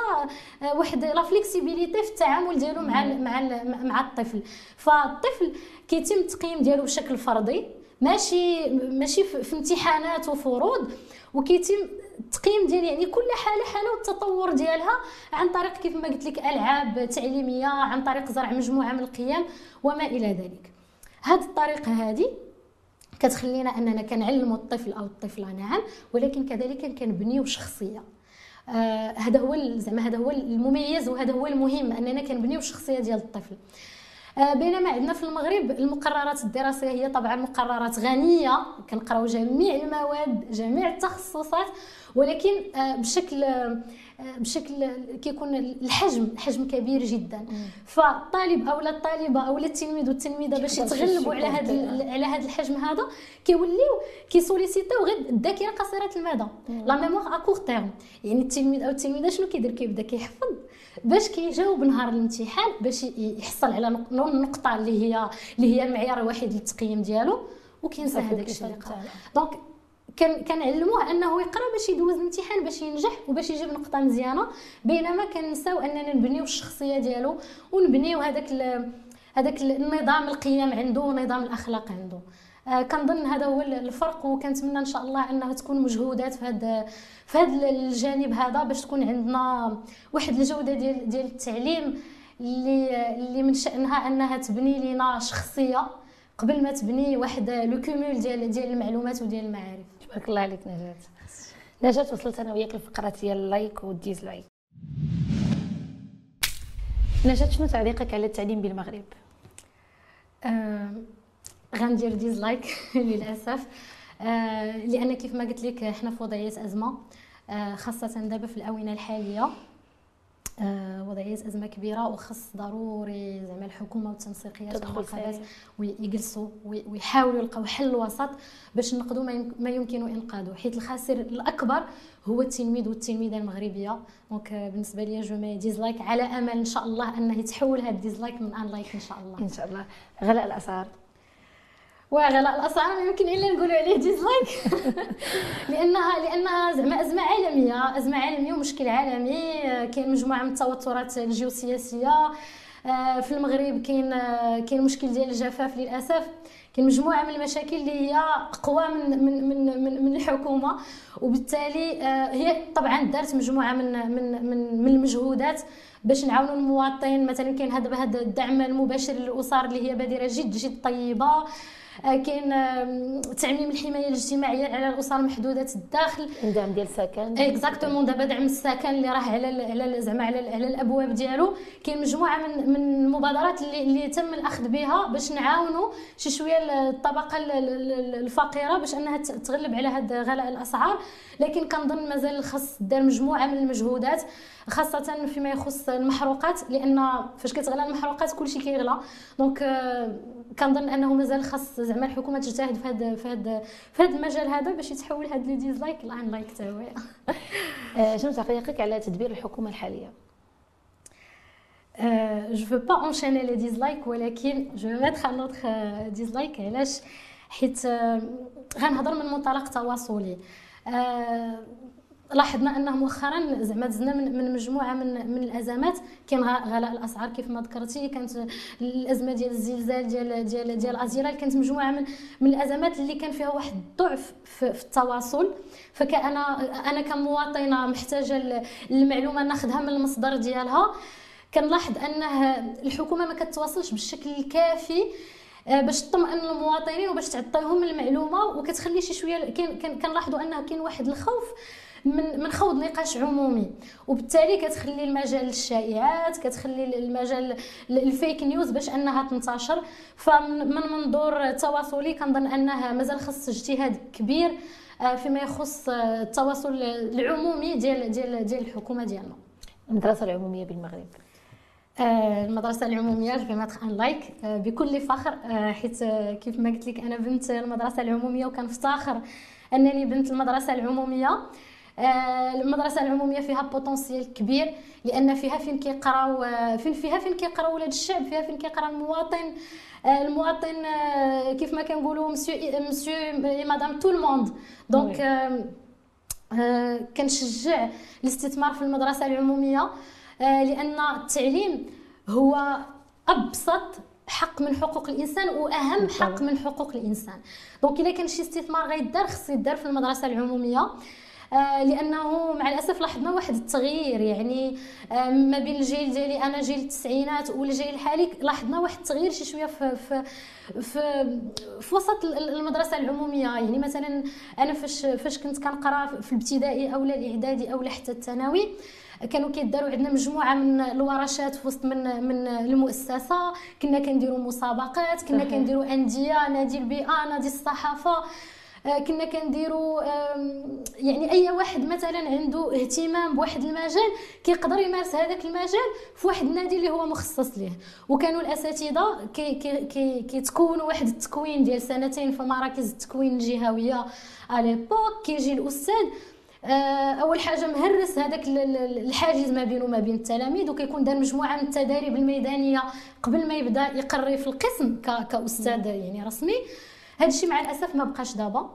آه، واحد لا فليكسيبيليتي في التعامل ديالو مع مع مع الطفل. فالطفل كيتم التقييم ديالو بشكل فردي ماشي ماشي في امتحانات وفروض وكيتم التقييم ديال يعني كل حالة حالة والتطور ديالها عن طريق كيف ما قلت لك ألعاب تعليمية عن طريق زرع مجموعة من القيم وما إلى ذلك. هذه الطريقة هذه كتخلينا أننا كنعلموا الطفل أو الطفلة نعم ولكن كذلك كنبنيو شخصية. آه هذا هو زعما هذا هو المميز وهذا هو المهم أننا كنبنيو الشخصيه ديال الطفل. آه، بينما عندنا في المغرب المقررات الدراسية هي طبعا مقررات غنية كنقراو جميع المواد جميع التخصصات ولكن آه، بشكل آه، بشكل كيكون الحجم حجم كبير جدا. فالطالب أو الطالبة أو التلميذ والتلميذة باش يتغلبوا على هذا على هذا الحجم هذا كيوليو كيسوليسيتاو غير الذاكرة قصيرة المدى. la mémoire à court terme يعني التلميذ أو التلميذة شنو كيدير؟ كيبدأ كيحفظ باش كيجاوب نهار الامتحان باش يحصل على النقطه اللي هي اللي هي المعيار الوحيد للتقييم ديالو وكينسى هذاك الشيء اللي دونك كان كنعلموه أنه يقرأ باش يدوز الامتحان باش ينجح وباش يجيب نقطة مزيانة. بينما كنساو أننا نبنيو الشخصية ديالو ونبنيو هذاك هذاك النظام القيم عنده ونظام الأخلاق عنده. آه كنظن هذا هو الفرق وكنتمنى إن شاء الله إنها تكون مجهودات في هذا في هذا الجانب هذا باش تكون عندنا واحد الجودة ديال ديال التعليم اللي اللي من شأنها إنها تبني لنا شخصية قبل ما تبني واحد le cumul ديال ديال المعلومات وديال المعارف. تبارك الله عليك نجاة. نجاة وصلت أنا وياك لفقرة ديال ال like وال dislike نجاة شنو تعليقك على التعليم بالمغرب؟ آه غندير dislike <laughs> للأسف. آه لأن كيف ما قلت لك حنا في وضعية أزمة. آه خاصة دابا في الآونة الحالية. وضعية أزمة كبيرة وخص ضروري زعما الحكومة والتنسيقيات تدخل ويجلسوا ويحاولوا يلقاو حل وسط باش ننقذوا ما يمكن إنقاذه. حيت الخاسر الأكبر هو التلميذ والتلميذة المغربية. donc آه، بالنسبة لي je mets dislike. على أمل إن شاء الله أنه يتحول هذا ال dislike من un like إن شاء الله. إن شاء الله. غلاء الأسعار. وغلاء الاسعار ما يمكن إلا نقولوا عليه ديزلايك <laughs> لانها لأنها زعما أزمة عالمية أزمة عالمية ومشكل عالمي. كاين مجموعة من التوترات الجيوسياسية. آه، في المغرب كاين آه، كاين مشكل ديال الجفاف للأسف. كاين مجموعة من المشاكل اللي هي أقوى من من من من, من الحكومة. وبالتالي آه، هي طبعا دارت مجموعة من من من, من المجهودات باش نعاونوا المواطن. مثلا كاين هذا الدعم المباشر للأسر اللي هي بادرة جد جد طيبة. كاين تعميم الحماية الاجتماعية على الأسر محدودة الدخل الدعم ديال السكن. exactement دابا دعم السكن اللي راه على على زعما على, على الأبواب ديالو. كاين مجموعة من من المبادرات اللي, اللي تم الأخذ بها باش نعاونوا شي شوية الطبقة الفقيرة باش أنها تغلب على هذا غلاء الأسعار. لكن كنظن مازال خص دار مجموعة من المجهودات خاصة فيما يخص المحروقات لأن فاش كتغلى المحروقات كلشي كيغلى. donc آه، كنظن أنه مازال خاص زعما الحكومة تجتهد في هذا في هذا في هذا المجال هذا باش يتحول هذا le dislike ل un like حتى هو. <laughs> آه، شنو تعليقك على تدبير الحكومة الحالية؟ je veux pas enchaîner les dislikes ولكن je mettrai un autre dislike علاش؟ حيت غنهضر من منطلق تواصلي. لاحظنا أنه مؤخرا زعما دزنا من, من مجموعة من من الأزمات. كاين غلاء الأسعار كيف ما ذكرتي كانت الأزمة ديال الزلزال ديال ديال ديال ازيرال كانت مجموعة من من الأزمات اللي كان فيها واحد الضعف في, في التواصل. فكأنا أنا كمواطنة محتاجة المعلومه ناخذها من المصدر ديالها. كنلاحظ أنه الحكومة ما كتواصلش بالشكل الكافي آه، باش تطمئن المواطنين وباش تعطيهم المعلومة وكتخلي شي شوية كنلاحظوا أنه كاين واحد الخوف من من خوض نقاش عمومي. وبالتالي كتخلي المجال للشائعات كتخلي المجال الفيك نيوز باش أنها تنتشر. فمن منظور تواصلي كنظن أنها مازال خص اجتهاد كبير آه، فيما يخص التواصل العمومي ديال ديال ديال الحكومة ديالنا. المدرسة العمومية بالمغرب. آه، المدرسة العمومية vais mettre un like بكل فخر آه، حيت كيف ما قلت لك أنا بنت المدرسة العمومية وكنفتخر أنني بنت المدرسة العمومية. آه، المدرسة العمومية فيها potentiel كبير لأن فيها فين كيقراو آه، فين فيها فين كيقراو ولاد الشعب فيها فين كيقرا المواطن آه، المواطن كيف ما كنقولوا monsieur monsieur madame tout le monde donc كنشجع الاستثمار في المدرسة العمومية لأن التعليم هو أبسط حق من حقوق الإنسان واهم حق من حقوق الإنسان. donc إلا كان شي استثمار غيدار خص يدار في المدرسة العمومية. آه، لأنه مع الأسف لاحظنا واحد التغيير. يعني آه، ما بين الجيل ديالي أنا جيل التسعينات والجيل الحالي لاحظنا واحد التغيير شي شوية في في في, في وسط المدرسة العمومية. يعني مثلا أنا فاش فاش كنت كنقرأ في الابتدائي أو الإعدادي أو حتى الثانوي كانوا كيداروا عندنا مجموعة من الورشات في وسط من من المؤسسة. كنا كنديروا مسابقات كنا كنديروا أندية نادي البيئة نادي الصحافة. آه، كنا كنديروا يعني أي واحد مثلا عنده اهتمام بواحد المجال كيقدر يمارس هذاك المجال في واحد النادي اللي هو مخصص ليه. وكانوا الأساتذة كي كي كيتكونوا واحد التكوين ديال سنتين في مراكز التكوين الجهوية على كيجي الأستاذ آه، أول حاجة مهرس هذاك الحاجز ما بينه وما بين التلاميذ وكيكون دار مجموعة من التداريب الميدانية قبل ما يبدأ يقري في القسم كأستاذ يعني رسمي. هذا الشيء مع الأسف ما بقاش دابا.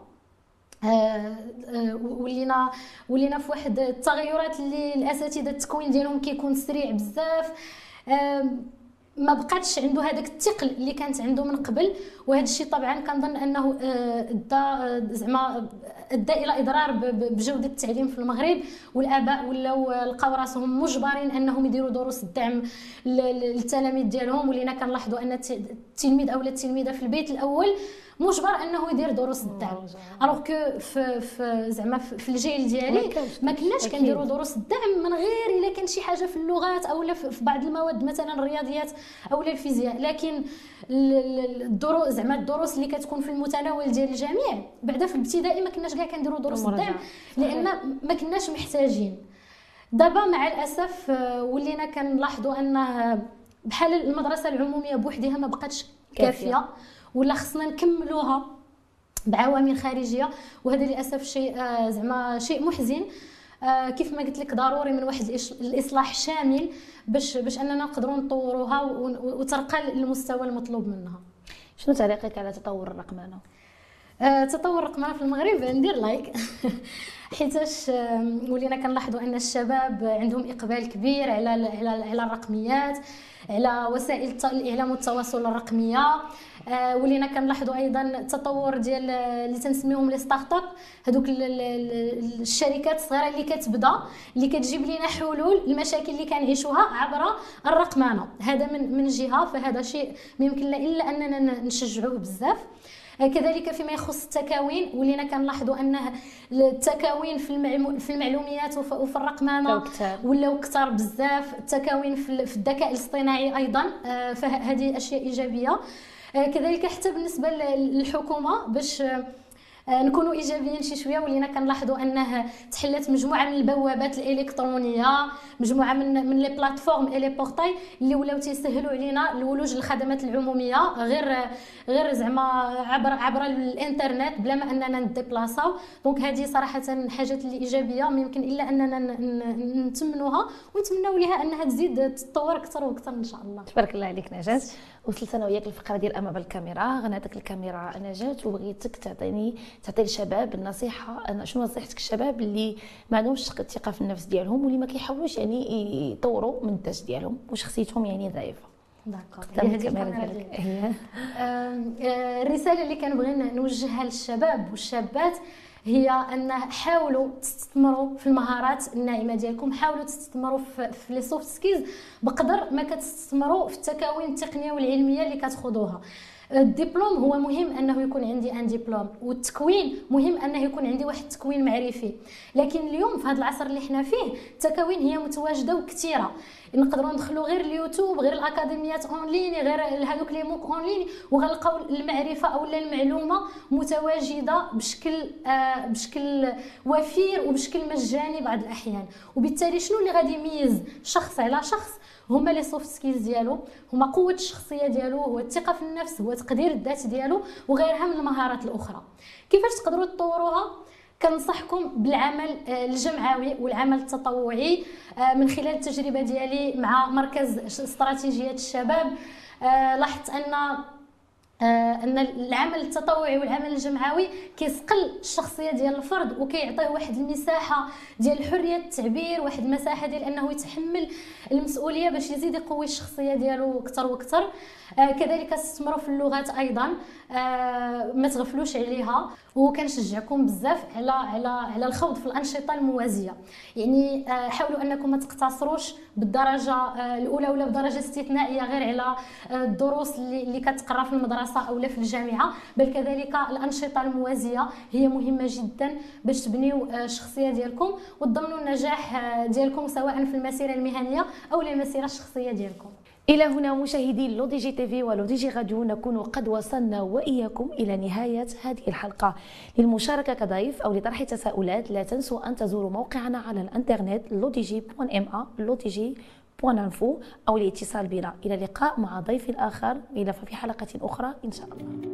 آه، آه، ولينا ولينا في واحد التغيرات اللي الأساتذة التكوين ديالهم كيكون سريع بزاف. ما بقاتش عنده هذاك الثقل اللي كانت عنده من قبل. وهذا الشيء طبعا كنظن أنه أدى زعما أدى إلى إضرار بجودة التعليم في المغرب. والآباء ولاو لقاو راسهم مجبرين أنهم يديروا دروس الدعم للتلاميذ ديالهم. ولينا كنلاحظوا أن التلميذ أو التلميذة في البيت الأول مجبر أنه يدير دروس الدعم. ألوغ كو في, في زعما في الجيل ديالي ما كناش كنديروا دروس الدعم من غير شي حاجة في اللغات أو في بعض المواد مثلا الرياضيات أو الفيزياء لكن الدروس زعما الدروس اللي كتكون في المتناول ديال الجميع بعدا في الابتدائي ما كناش كاع كنديروا دروس الدعم لأن ما كناش محتاجين. دابا مع الأسف آه، ولينا كنلاحظوا انه بحال المدرسة العمومية بوحدها ما بقاتش كافية ولا خصنا نكملوها بعوامل خارجية وهذا للأسف شيء آه، زعما شيء محزن. كيف ما قلت لك ضروري من واحد الإصلاح شامل باش باش أننا نقدروا نطوروها وترقى للمستوى المطلوب منها. شنو تعليقك على تطور الرقمنه آه، تطور الرقمنه في المغرب؟ ندير لايك <laughs> حيتاش ولينا كنلاحظوا أن الشباب عندهم إقبال كبير على على على الرقميات على وسائل الاعلام والتواصل الرقمية. آه، ولينا كنلاحظوا أيضا التطور ديال اللي تنسميهم les start-up هذوك الشركات الصغيرة اللي كتبدأ اللي كتجيب لنا حلول المشاكل اللي كنعيشوها عبر الرقمنه هذا من من جهة فهذا شيء ما يمكن إلا أننا نشجعوه بزاف. كذلك فيما يخص التكاوين ولينا كنلاحظوا أن التكاوين في في المعلوميات وفي الرقمنه ولاو كثار بزاف. التكاوين في الذكاء الاصطناعي أيضا. آه، فهذه أشياء إيجابية. آه، كذلك حتى بالنسبة للحكومة باش آه، نكونوا إيجابيين شي شوية ولينا كنلاحظوا أنه تحلت مجموعة من البوابات الإلكترونية مجموعة من من les plateformes et les portails اللي ولاو تيسهلوا علينا الولوج للخدمات العمومية غير غير زعما عبر عبر الإنترنت بلا ما أننا نديبلاصاو دونك هذه صراحة حاجات اللي إيجابية ما يمكن إلا أننا نتمنوها ونتمنوا لها أنها تزيد تطور أكثر وأكثر إن شاء الله. تبارك الله عليك نجاة. وصلت أنا وياك الفقرة ديال أمام الكاميرا. غنعطيك الكاميرا. نجاة وبغيتك تعطيني تعطي الشباب النصيحة. أنا شنو نصيحتك الشباب اللي ما عندهمش الثقة في النفس ديالهم واللي ما كيحاولوش يعني يطوروا من الذات ديالهم وشخصيتهم يعني ضعيفة. الرسالة اللي كنبغي نوجهها للشباب والشابات هي أن حاولوا تستثمروا في المهارات الناعمة ديالكم حاولوا تستثمروا في, les soft skills بقدر ما كتستثمروا في التكوين التقنية والعلمية اللي كتخوضوها. الدبلوم هو مهم أنه يكون عندي un diplôme والتكوين مهم أنه يكون عندي واحد التكوين معرفي. لكن اليوم في هذا العصر اللي حنا فيه التكوين هي متواجدة وكثيرة. نقدروا ندخلوا غير اليوتيوب غير الأكاديميات en ligne غير هذوك les MOOC en ligne وغنلقاو المعرفة أو المعلومة متواجدة بشكل آه بشكل وفير وبشكل مجاني بعض الأحيان. وبالتالي شنو اللي غادي يميز شخص على شخص؟ هما les soft skills ديالو هما قوة الشخصية ديالو هو الثقة في النفس هو تقدير الذات ديالو وغيرها من المهارات الأخرى. كيفاش تقدروا تطوروها؟ كنصحكم بالعمل آه، الجمعوي والعمل التطوعي آه، من خلال التجربة ديالي مع مركز استراتيجية الشباب. آه، لاحظت أن أن العمل التطوعي والعمل الجمعوي كيسقل الشخصية ديال الفرد وكيعطيه واحد المساحة ديال حرية التعبير واحد المساحة ديال أنه يتحمل المسؤولية باش يزيد يقوي الشخصية ديالو أكثر وأكثر. كذلك استثمروا في اللغات أيضا. ما تغفلوش عليها. وكنشجعكم بزاف على على على الخوض في الأنشطة الموازية. يعني آه حاولوا أنكم ما تقتصروش بالدرجة آه الأولى ولا بدرجة استثنائية غير على آه الدروس اللي, كتقرا في المدرسة أو في الجامعة. بل كذلك الأنشطة الموازية هي مهمة جدا باش تبنيو الشخصية ديالكم وتضمنوا النجاح ديالكم سواء في المسيرة المهنية أو المسيرة الشخصية ديالكم. إلى هنا مشاهدي LODJ TV و LODJ Radio نكون قد وصلنا وإياكم إلى نهاية هذه الحلقة. للمشاركة كضيف أو لطرح تساؤلات لا تنسوا أن تزوروا موقعنا على الإنترنت بوان انفو أو الاتصال بنا. إلى اللقاء مع ضيف آخر إلى في حلقة أخرى إن شاء الله.